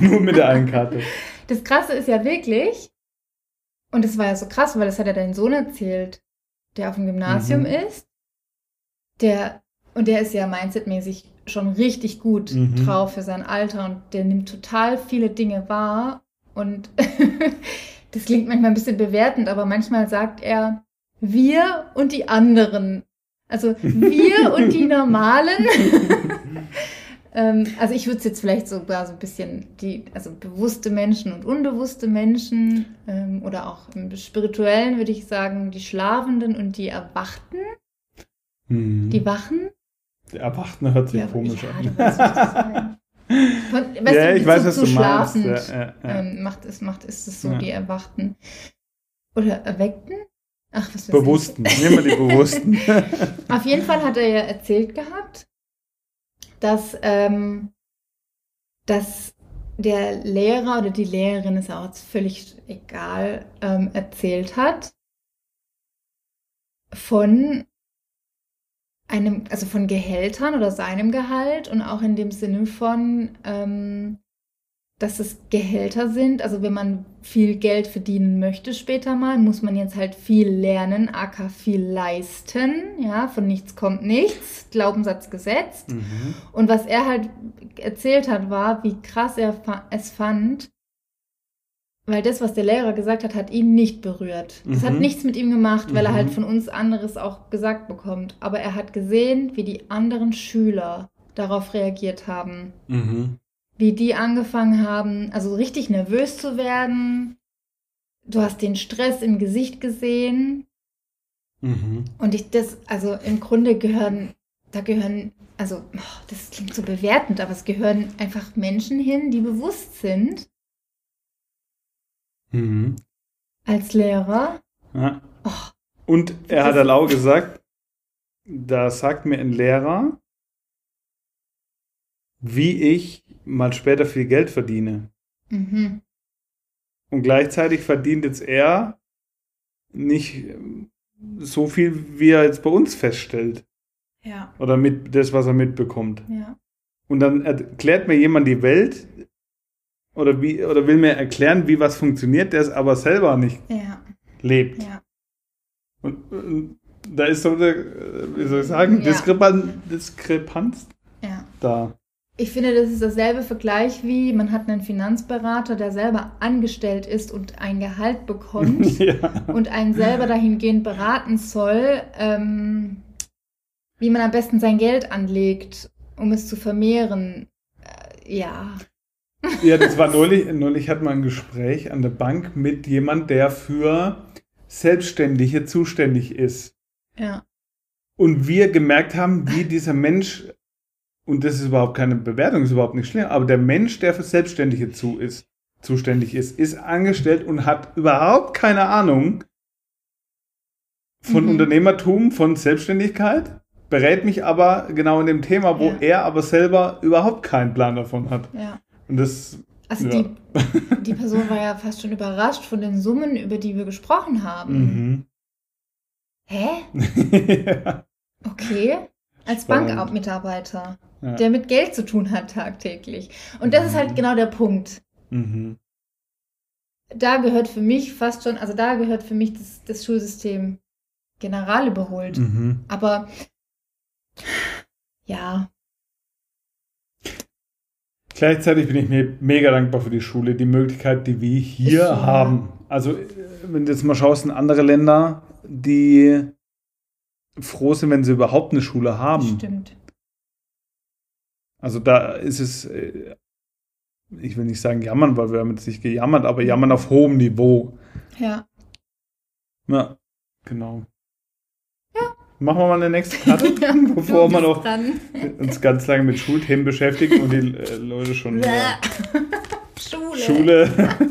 [laughs] nur mit der einen Karte. Das Krasse ist ja wirklich, und das war ja so krass, weil das hat ja dein Sohn erzählt, der auf dem Gymnasium mhm. ist. Der, und der ist ja mindsetmäßig schon richtig gut mhm. drauf für sein Alter und der nimmt total viele Dinge wahr und [laughs] das klingt manchmal ein bisschen bewertend, aber manchmal sagt er wir und die anderen. Also wir und die [laughs] Normalen. [laughs] ähm, also ich würde es jetzt vielleicht sogar so ein bisschen die, also bewusste Menschen und unbewusste Menschen ähm, oder auch im Spirituellen würde ich sagen, die Schlafenden und die Erwachten. Mhm. Die Wachen. Der Erwachten hört sich ja, komisch ja, an. Von, [laughs] weißt ja, du, ich weiß, was du schlafend meinst. Ja, ja, ähm, macht, es, macht, ist es so, die Erwachten. Oder Erweckten? Ach, was Bewussten. Nehmen wir die Bewussten. [laughs] [laughs] Auf jeden Fall hat er ja erzählt gehabt, dass, ähm, dass der Lehrer oder die Lehrerin, ist auch völlig egal, ähm, erzählt hat von einem, also von Gehältern oder seinem Gehalt und auch in dem Sinne von, ähm, dass es Gehälter sind. Also wenn man viel Geld verdienen möchte später mal, muss man jetzt halt viel lernen, aka viel leisten. Ja, von nichts kommt nichts. Glaubenssatz gesetzt. Mhm. Und was er halt erzählt hat, war, wie krass er es fand, weil das, was der Lehrer gesagt hat, hat ihn nicht berührt. Das mhm. hat nichts mit ihm gemacht, weil mhm. er halt mhm. von uns anderes auch gesagt bekommt. Aber er hat gesehen, wie die anderen Schüler darauf reagiert haben. Mhm. Wie die angefangen haben, also richtig nervös zu werden. Du hast den Stress im Gesicht gesehen. Mhm. Und ich das, also im Grunde gehören, da gehören, also oh, das klingt so bewertend, aber es gehören einfach Menschen hin, die bewusst sind, Mhm. Als Lehrer? Ja. Oh, Und er hat erlau gesagt, da sagt mir ein Lehrer, wie ich mal später viel Geld verdiene. Mhm. Und gleichzeitig verdient jetzt er nicht so viel, wie er jetzt bei uns feststellt. Ja. Oder mit das, was er mitbekommt. Ja. Und dann erklärt mir jemand die Welt, oder, wie, oder will mir erklären, wie was funktioniert, der es aber selber nicht ja. lebt. Ja. Und, und, da ist so eine, wie soll ich sagen, ja. Diskrepan Diskrepanz da. Ich finde, das ist dasselbe Vergleich wie man hat einen Finanzberater, der selber angestellt ist und ein Gehalt bekommt [laughs] ja. und einen selber dahingehend beraten soll, ähm, wie man am besten sein Geld anlegt, um es zu vermehren. Äh, ja. Ja, das war [laughs] neulich, neulich hat man ein Gespräch an der Bank mit jemand, der für Selbstständige zuständig ist. Ja. Und wir gemerkt haben, wie dieser Mensch, und das ist überhaupt keine Bewertung, ist überhaupt nicht schlimm, aber der Mensch, der für Selbstständige zu ist, zuständig ist, ist angestellt und hat überhaupt keine Ahnung von mhm. Unternehmertum, von Selbstständigkeit, berät mich aber genau in dem Thema, wo ja. er aber selber überhaupt keinen Plan davon hat. Ja. Und das. Also ja. die, [laughs] die Person war ja fast schon überrascht von den Summen, über die wir gesprochen haben. Mhm. Hä? [laughs] ja. Okay. Als Bankmitarbeiter, ja. der mit Geld zu tun hat tagtäglich. Und das mhm. ist halt mhm. genau der Punkt. Mhm. Da gehört für mich fast schon, also da gehört für mich das, das Schulsystem general überholt. Mhm. Aber ja, Gleichzeitig bin ich mir mega dankbar für die Schule, die Möglichkeit, die wir hier haben. Also, wenn du jetzt mal schaust in andere Länder, die froh sind, wenn sie überhaupt eine Schule haben. Stimmt. Also da ist es, äh, ich will nicht sagen jammern, weil wir haben jetzt nicht gejammert, aber jammern auf hohem Niveau. Ja. Ja, genau. Ja. Machen wir mal eine nächste Karte, [laughs] bevor wir noch dran. uns ganz lange mit Schulthemen beschäftigen und die äh, Leute schon. [laughs] Schule. Schule. [laughs]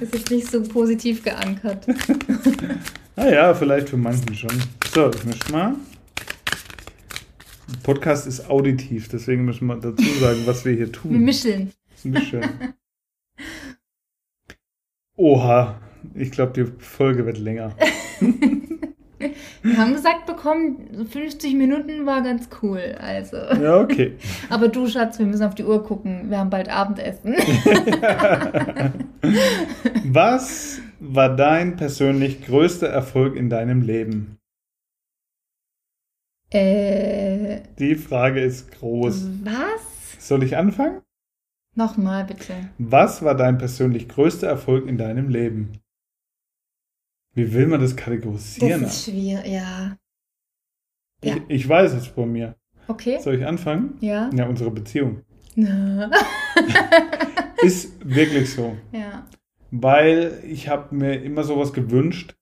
das ist nicht so positiv geankert. [laughs] naja, vielleicht für manchen schon. So, ich möchte mal. Podcast ist auditiv, deswegen müssen wir dazu sagen, was wir hier tun. Wir mischeln. Mischeln. [laughs] Oha, ich glaube, die Folge wird länger. [laughs] Wir haben gesagt bekommen, 50 Minuten war ganz cool. Also. Ja, okay. [laughs] Aber du, Schatz, wir müssen auf die Uhr gucken. Wir haben bald Abendessen. [laughs] Was war dein persönlich größter Erfolg in deinem Leben? Äh, Die Frage ist groß. Was? Soll ich anfangen? Nochmal bitte. Was war dein persönlich größter Erfolg in deinem Leben? Wie will man das kategorisieren? Das ist schwierig, ja. Ich, ja. ich weiß es von mir. Okay. Soll ich anfangen? Ja. Ja, unsere Beziehung. [laughs] Ist wirklich so. Ja. Weil ich habe mir immer sowas gewünscht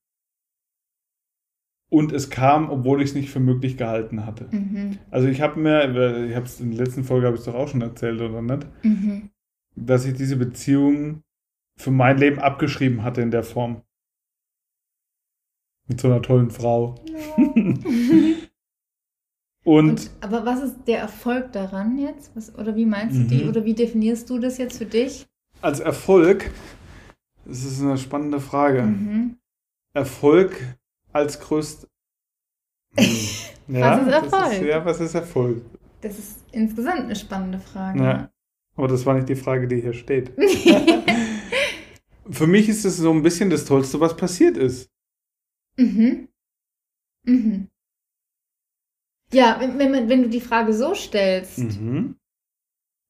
und es kam, obwohl ich es nicht für möglich gehalten hatte. Mhm. Also ich habe mir, ich habe es in der letzten Folge habe ich es doch auch schon erzählt oder nicht, mhm. dass ich diese Beziehung für mein Leben abgeschrieben hatte in der Form. Mit so einer tollen Frau. Ja. [laughs] und, und, aber was ist der Erfolg daran jetzt? Was, oder wie meinst du die? Mhm. Oder wie definierst du das jetzt für dich? Als Erfolg, das ist eine spannende Frage. Mhm. Erfolg als größt. [laughs] Hm. ja, was ist Erfolg? Ist, ja, was ist Erfolg? Das ist insgesamt eine spannende Frage. Ja. Aber das war nicht die Frage, die hier steht. [laughs] Für mich ist es so ein bisschen das Tollste, was passiert ist. Mhm. Mhm. Ja, wenn, wenn, wenn du die Frage so stellst, mhm.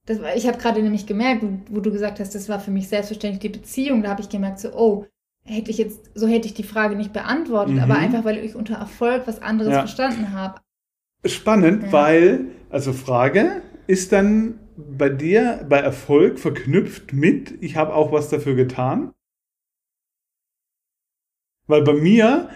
das, ich habe gerade nämlich gemerkt, wo, wo, du gesagt hast, das war für mich selbstverständlich die Beziehung, da habe ich gemerkt, so, oh, hätte ich jetzt, so hätte ich die Frage nicht beantwortet, mhm. aber einfach, weil ich unter Erfolg was anderes ja. verstanden habe. Spannend, ja. weil, also Frage, ist dann bei dir bei Erfolg verknüpft mit, ich habe auch was dafür getan? Weil bei mir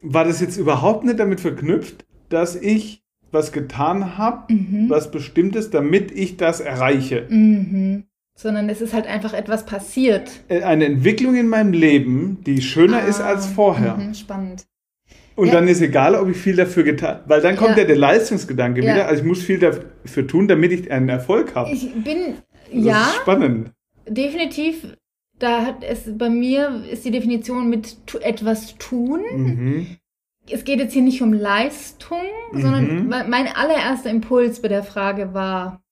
war das jetzt überhaupt nicht damit verknüpft, dass ich was getan habe, mhm. was bestimmtes, damit ich das erreiche. Mhm. Sondern es ist halt einfach etwas passiert. Äh, eine Entwicklung in meinem Leben, die schöner ah, ist als vorher. Mhm, spannend. Und ja. dann ist egal, ob ich viel dafür getan habe, weil dann kommt ja, ja der Leistungsgedanke ja. wieder. Also ich muss viel dafür tun, damit ich einen Erfolg habe. Ich bin, das ja. Ist spannend. Definitiv da hat es bei mir ist die Definition mit etwas tun. Mhm. Es geht jetzt hier nicht um Leistung, mhm. sondern mein allererster Impuls bei der Frage war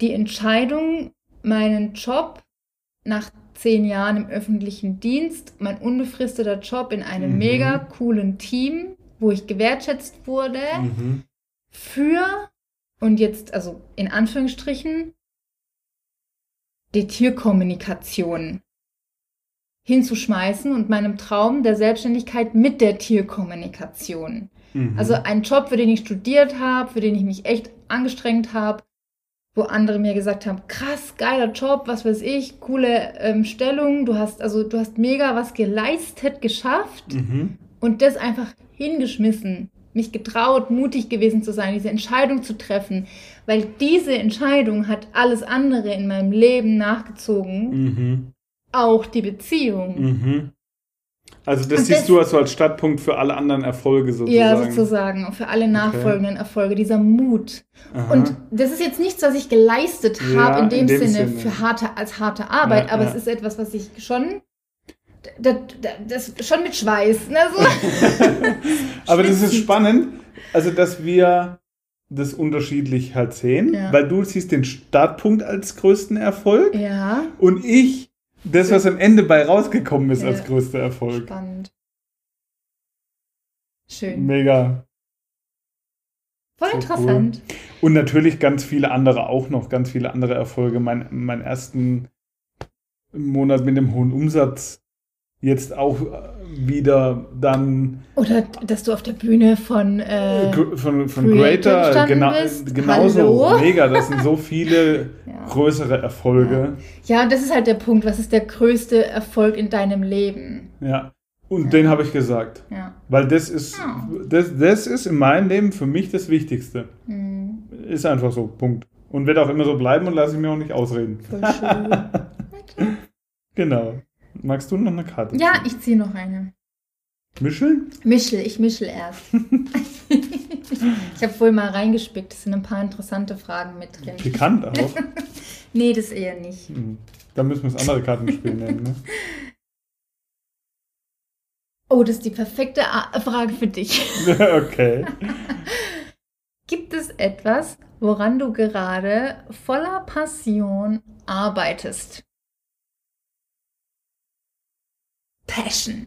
die Entscheidung, meinen Job nach zehn Jahren im öffentlichen Dienst, mein unbefristeter Job in einem mhm. mega coolen Team, wo ich gewertschätzt wurde, mhm. für und jetzt also in Anführungsstrichen die Tierkommunikation hinzuschmeißen und meinem Traum der Selbstständigkeit mit der Tierkommunikation. Mhm. Also ein Job, für den ich studiert habe, für den ich mich echt angestrengt habe, wo andere mir gesagt haben, krass, geiler Job, was weiß ich, coole ähm, Stellung, du hast also du hast mega was geleistet, geschafft mhm. und das einfach hingeschmissen mich getraut, mutig gewesen zu sein, diese Entscheidung zu treffen, weil diese Entscheidung hat alles andere in meinem Leben nachgezogen, mhm. auch die Beziehung. Mhm. Also das Und siehst das, du also als Startpunkt für alle anderen Erfolge sozusagen. Ja, sozusagen, und für alle nachfolgenden okay. Erfolge, dieser Mut. Aha. Und das ist jetzt nichts, was ich geleistet habe ja, in, dem in, dem Sinne, Sinne, für harte, als harte Arbeit, ja, aber ja. es ist etwas, was ich schon das, das, schon mit Schweiß. Ne? So. [laughs] Aber das ist spannend, also dass wir das unterschiedlich halt sehen, ja. weil du siehst den Startpunkt als größten Erfolg ja. und ich das, was am Ende bei rausgekommen ist, ja. als größter Erfolg. Spannend. Schön. Mega. Voll so interessant. Cool. Und natürlich ganz viele andere auch noch, ganz viele andere Erfolge. Mein, mein ersten Monat mit dem hohen Umsatz jetzt auch wieder dann. Oder dass du auf der Bühne von, äh, von, von Greater gena bist. genauso Hallo? mega. Das sind so viele [laughs] ja. größere Erfolge. Ja. ja, das ist halt der Punkt. Was ist der größte Erfolg in deinem Leben? Ja. Und ja. den habe ich gesagt. Ja. Weil das ist, das, das ist in meinem Leben für mich das Wichtigste. Mhm. Ist einfach so. Punkt. Und wird auch immer so bleiben und lasse ich mir auch nicht ausreden. Voll schön. [laughs] genau. Magst du noch eine Karte? Ja, ziehen? ich ziehe noch eine. Mischeln? Mischel, ich mischel erst. [laughs] ich habe wohl mal reingespickt, es sind ein paar interessante Fragen mit drin. Pikant auch? [laughs] nee, das eher nicht. Hm. Da müssen wir das andere Kartenspiel nennen, ne? Oh, das ist die perfekte Frage für dich. [laughs] okay. Gibt es etwas, woran du gerade voller Passion arbeitest? Passion.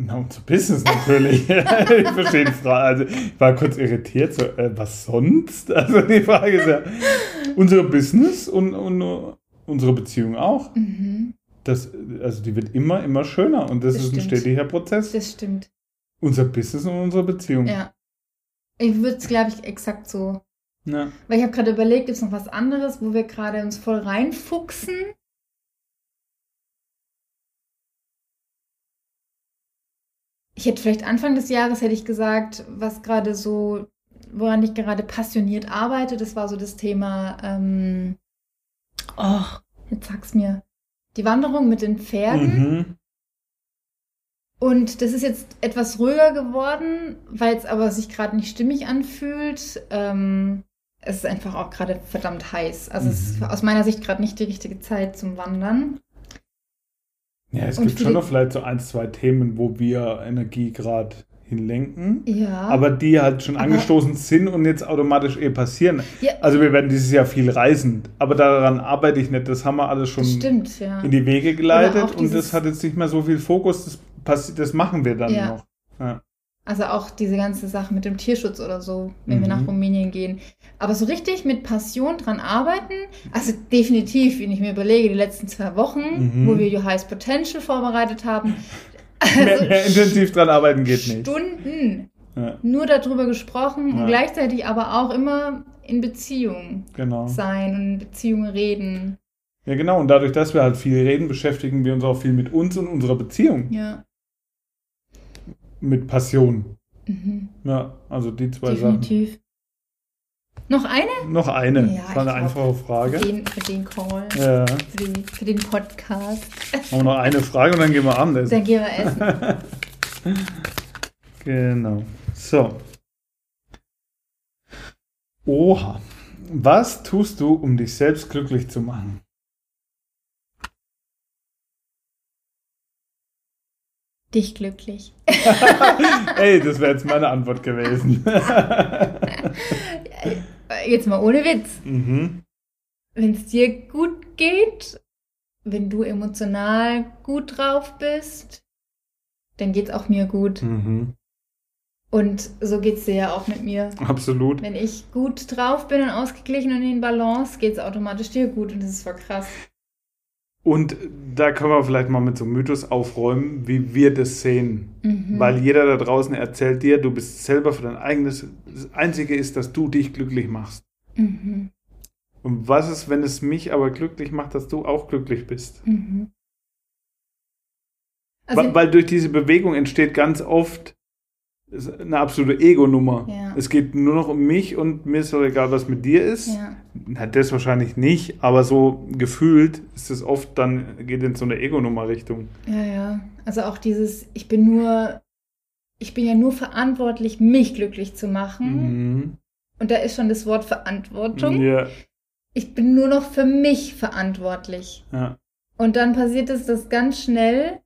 Na, unser Business natürlich. [laughs] ich verstehe die Frage. Also, ich war kurz irritiert. So, äh, was sonst? [laughs] Also, die Frage ist ja, unser Business und, und unsere Beziehung auch. Mhm. Das, also, die wird immer, immer schöner und das, das ist stimmt. ein stetiger Prozess. Das stimmt. Unser Business und unsere Beziehung. Ja. Ich würde es, glaube ich, exakt so. Ja. Weil ich habe gerade überlegt, gibt es noch was anderes, wo wir gerade uns voll reinfuchsen? Ich hätte vielleicht Anfang des Jahres hätte ich gesagt, was gerade so, woran ich gerade passioniert arbeite, das war so das Thema, ähm, oh, jetzt sag's mir, die Wanderung mit den Pferden. Mhm. Und das ist jetzt etwas ruhiger geworden, weil es aber sich gerade nicht stimmig anfühlt. Ähm, es ist einfach auch gerade verdammt heiß. Also mhm. es ist mhm. aus meiner Sicht gerade nicht die richtige Zeit zum Wandern. Ja, es und gibt schon noch vielleicht so ein, zwei Themen, wo wir Energie gerade hinlenken. Ja. Aber die halt schon angestoßen sind und jetzt automatisch eh passieren. Ja. Also wir werden dieses Jahr viel reisen, aber daran arbeite ich nicht. Das haben wir alles schon stimmt, ja. in die Wege geleitet und das hat jetzt nicht mehr so viel Fokus. Das, das machen wir dann noch. Also auch diese ganze Sache mit dem Tierschutz oder so, wenn mhm. wir nach mhm. Rumänien gehen. Aber so richtig mit Passion dran arbeiten, also definitiv, wenn ich mir überlege, die letzten zwei Wochen, mhm. wo wir Your Highest Potential vorbereitet haben. Also [laughs] mehr, mehr, intensiv dran arbeiten geht nicht. Stunden. Ja. Nur darüber gesprochen ja. und gleichzeitig aber auch immer in Beziehung genau. sein und in Beziehungen reden. Ja, genau. Und dadurch, dass wir halt viel reden, beschäftigen wir uns auch viel mit uns und unserer Beziehung. Ja mit Passion. Mhm. Ja, also die zwei Definitiv. Sachen. Noch eine? Noch eine. Ja, das war eine einfache Frage. Für den, für den Call. Ja. Für, den, für den Podcast. Haben wir noch eine Frage und dann gehen wir Abendessen. Dann gehen wir essen. [laughs] genau. So. Oha. Was tust du, um dich selbst glücklich zu machen? Dich glücklich. [laughs] Ey, das wäre jetzt meine Antwort gewesen. [laughs] jetzt mal ohne Witz. Mhm. Wenn es dir gut geht, wenn du emotional gut drauf bist, dann geht es auch mir gut. Mhm. Und so geht es dir ja auch mit mir. Absolut. Wenn ich gut drauf bin und ausgeglichen und in Balance, geht es automatisch dir gut und das ist voll krass. Und da können wir vielleicht mal mit so einem Mythos aufräumen, wie wir das sehen. Mhm. Weil jeder da draußen erzählt dir, du bist selber für dein eigenes. Das Einzige ist, dass du dich glücklich machst. Mhm. Und was ist, wenn es mich aber glücklich macht, dass du auch glücklich bist? Mhm. Also weil, weil durch diese Bewegung entsteht ganz oft ist eine absolute Ego-Nummer. Ja. Es geht nur noch um mich und mir ist doch egal, was mit dir ist. Ja. Hat das wahrscheinlich nicht, aber so gefühlt ist es oft dann, geht in so eine Ego-Nummer-Richtung. Ja, ja. Also auch dieses, ich bin nur, ich bin ja nur verantwortlich, mich glücklich zu machen. Mhm. Und da ist schon das Wort Verantwortung. Ja. Ich bin nur noch für mich verantwortlich. Ja. Und dann passiert es, dass ganz schnell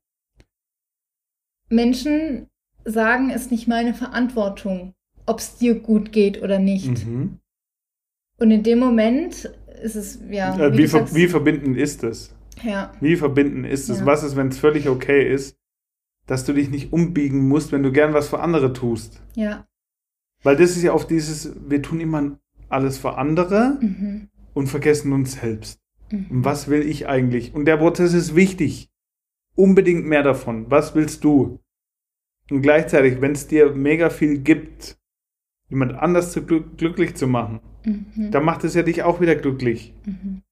Menschen sagen, ist nicht meine Verantwortung, ob es dir gut geht oder nicht. Mhm. Und in dem Moment ist es, ja. Äh, wie, wie, ver wie, verbindend ist es? Ja. Wie verbindend ist es? Ja. Was ist, wenn es völlig okay ist, dass du dich nicht umbiegen musst, wenn du gern was für andere tust? Ja. Weil das ist ja oft dieses, wir tun immer alles für andere mhm. und vergessen uns selbst. Mhm. Und was will ich eigentlich? Und der Prozess ist wichtig. unbedingt mehr davon. Was willst du? Und gleichzeitig, wenn es dir mega viel gibt, jemand anders zu gl glücklich zu machen, mhm. dann macht es ja dich auch wieder glücklich. Mhm.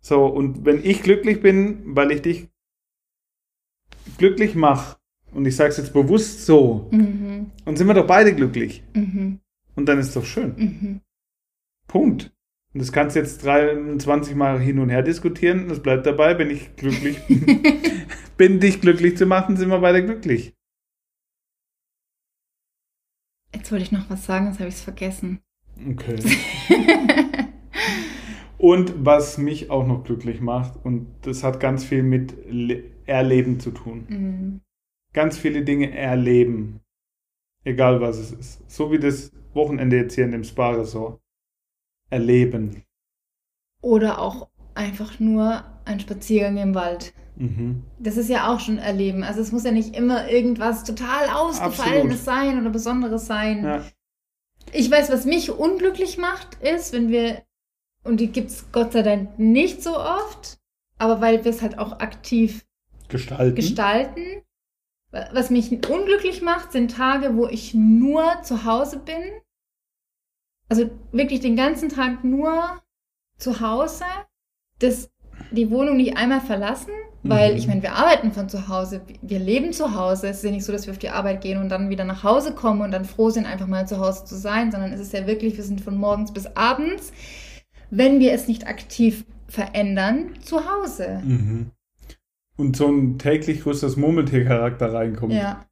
So, und wenn ich glücklich bin, weil ich dich glücklich mache, und ich sage es jetzt bewusst so, mhm. und sind wir doch beide glücklich. Mhm. Und dann ist es doch schön. Mhm. Punkt. Und das kannst du jetzt 23 Mal hin und her diskutieren. Das bleibt dabei, wenn ich glücklich [laughs] bin, dich glücklich zu machen, sind wir beide glücklich. Jetzt wollte ich noch was sagen, jetzt habe ich es vergessen. Okay. [laughs] und was mich auch noch glücklich macht, und das hat ganz viel mit Le Erleben zu tun. Mhm. Ganz viele Dinge erleben. Egal was es ist. So wie das Wochenende jetzt hier in dem Spa-Resort. Erleben. Oder auch einfach nur ein Spaziergang im Wald. Mhm. Das ist ja auch schon Erleben. Also es muss ja nicht immer irgendwas total Ausgefallenes Absolut. sein oder Besonderes sein. Ja. Ich weiß, was mich unglücklich macht, ist, wenn wir, und die gibt es Gott sei Dank nicht so oft, aber weil wir es halt auch aktiv gestalten. gestalten. Was mich unglücklich macht, sind Tage, wo ich nur zu Hause bin. Also wirklich den ganzen Tag nur zu Hause. Das die Wohnung nicht einmal verlassen, weil mhm. ich meine, wir arbeiten von zu Hause, wir leben zu Hause. Es ist ja nicht so, dass wir auf die Arbeit gehen und dann wieder nach Hause kommen und dann froh sind, einfach mal zu Hause zu sein, sondern es ist ja wirklich, wir sind von morgens bis abends, wenn wir es nicht aktiv verändern, zu Hause. Mhm. Und so ein täglich größeres Murmeltier-Charakter reinkommt. Ja.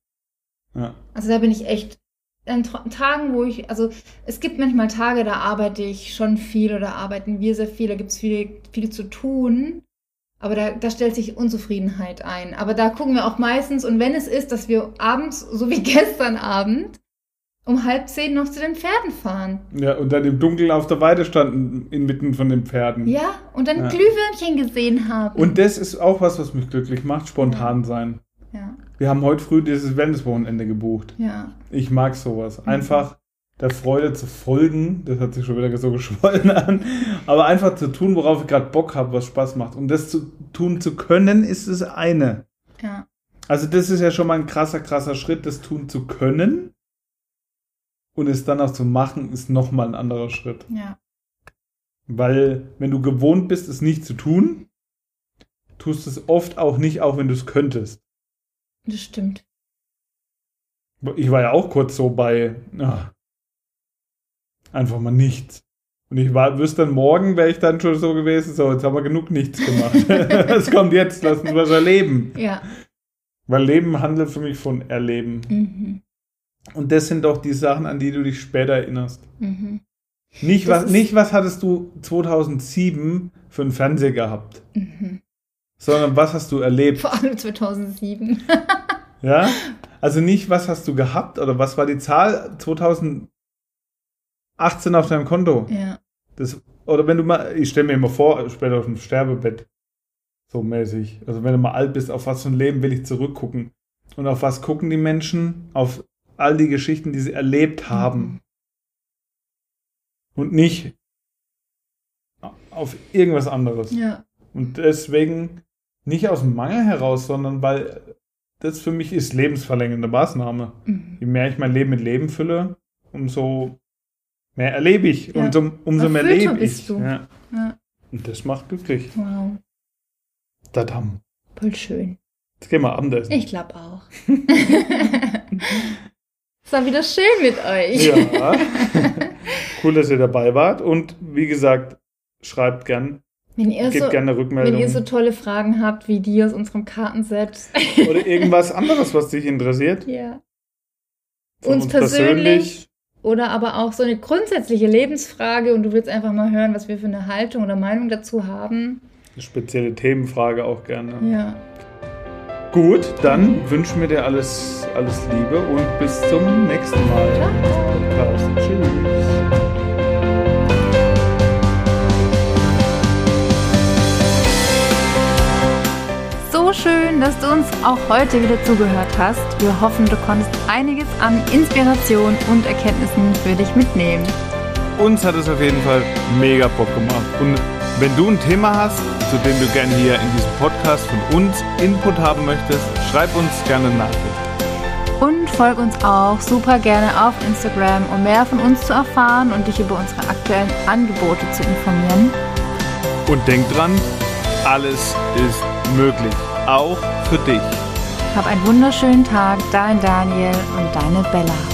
ja. Also da bin ich echt an Tagen, wo ich, also es gibt manchmal Tage, da arbeite ich schon viel oder arbeiten wir sehr viel, da gibt es viel, viel zu tun. Aber da, da stellt sich Unzufriedenheit ein. Aber da gucken wir auch meistens, und wenn es ist, dass wir abends, so wie [laughs] gestern Abend, um halb zehn noch zu den Pferden fahren. Ja, und dann im Dunkeln auf der Weide standen, inmitten von den Pferden. Ja, und dann ja. Glühwürmchen gesehen haben. Und das ist auch was, was mich glücklich macht, spontan sein. Ja. Wir haben heute früh dieses Wellnesswochenende gebucht. Ja. Ich mag sowas. Mhm. Einfach der Freude zu folgen, das hat sich schon wieder so [laughs] geschwollen an, aber einfach zu tun, worauf ich gerade Bock habe, was Spaß macht. Und das zu tun zu können, ist das eine. Ja. Also das ist ja schon mal ein krasser, krasser Schritt, das tun zu können. Und es dann auch zu machen, ist nochmal ein anderer Schritt. Ja. Weil, wenn du gewohnt bist, es nicht zu tun, tust es oft auch nicht, auch wenn du es könntest. Das stimmt. Ich war ja auch kurz so bei ach, einfach mal nichts. Und ich war, wüsste dann morgen, wäre ich dann schon so gewesen, so, jetzt haben wir genug nichts gemacht. [laughs] Es kommt jetzt, lass uns was erleben. Ja. Weil Leben handelt für mich von Erleben. Mhm. Und das sind doch die Sachen, an die du dich später erinnerst. Mhm. Nicht, was, nicht, was hattest du 2007 für einen Fernseher gehabt. Mhm sondern was hast du erlebt? Vor allem 2007. ja? Also nicht, was hast du gehabt oder was war die Zahl 2018 auf deinem Konto? Ja. Das, oder wenn du mal, ich stelle mir immer vor, später auf dem Sterbebett, so mäßig. Also wenn du mal alt bist, auf was für ein Leben will ich zurückgucken? Und auf was gucken die Menschen? Auf all die Geschichten, die sie erlebt haben. Mhm. Und nicht auf irgendwas anderes. Ja. Und deswegen nicht aus dem Mangel heraus, sondern weil das für mich ist lebensverlängernde Maßnahme. Mhm. Je mehr ich mein Leben mit Leben fülle, umso mehr erlebe ich. Ja. Und um, umso mehr lebe ich. Ja. ja. Und das macht glücklich. Wow. Dadam. Voll schön. Jetzt gehen wir Abendessen. Ich glaube auch. [laughs] Es war wieder schön mit euch. Ja. cool, dass ihr dabei wart. Und wie gesagt, schreibt gern wenn ihr, so, gerne Rückmeldung. wenn ihr so tolle Fragen habt wie die aus unserem Kartenset. Oder irgendwas anderes, was dich interessiert. Ja. Uns, uns persönlich, persönlich. Oder aber auch so eine grundsätzliche Lebensfrage und du willst einfach mal hören, was wir für eine Haltung oder Meinung dazu haben. Eine spezielle Themenfrage auch gerne. Ja. Gut, dann wünschen wir dir alles, alles Liebe und bis zum nächsten Mal. Ciao. Tschüss. Schön, dass du uns auch heute wieder zugehört hast. Wir hoffen, du konntest einiges an Inspiration und Erkenntnissen für dich mitnehmen. Uns hat es auf jeden Fall mega Bock gemacht und Wenn du ein Thema hast, zu dem du gerne hier in diesem Podcast von uns Input haben möchtest, schreib uns gerne eine Nachricht. Und folg uns auch super gerne auf Instagram, um mehr von uns zu erfahren und dich über unsere aktuellen Angebote zu informieren. Und denk dran, alles ist möglich, auch für dich. Hab einen wunderschönen Tag, dein Daniel und deine Bella.